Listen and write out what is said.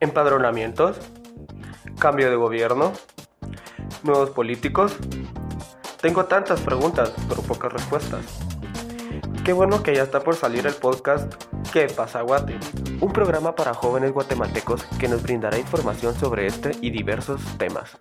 empadronamientos, cambio de gobierno, nuevos políticos. Tengo tantas preguntas, pero pocas respuestas. Qué bueno que ya está por salir el podcast ¿Qué pasa Guate? Un programa para jóvenes guatemaltecos que nos brindará información sobre este y diversos temas.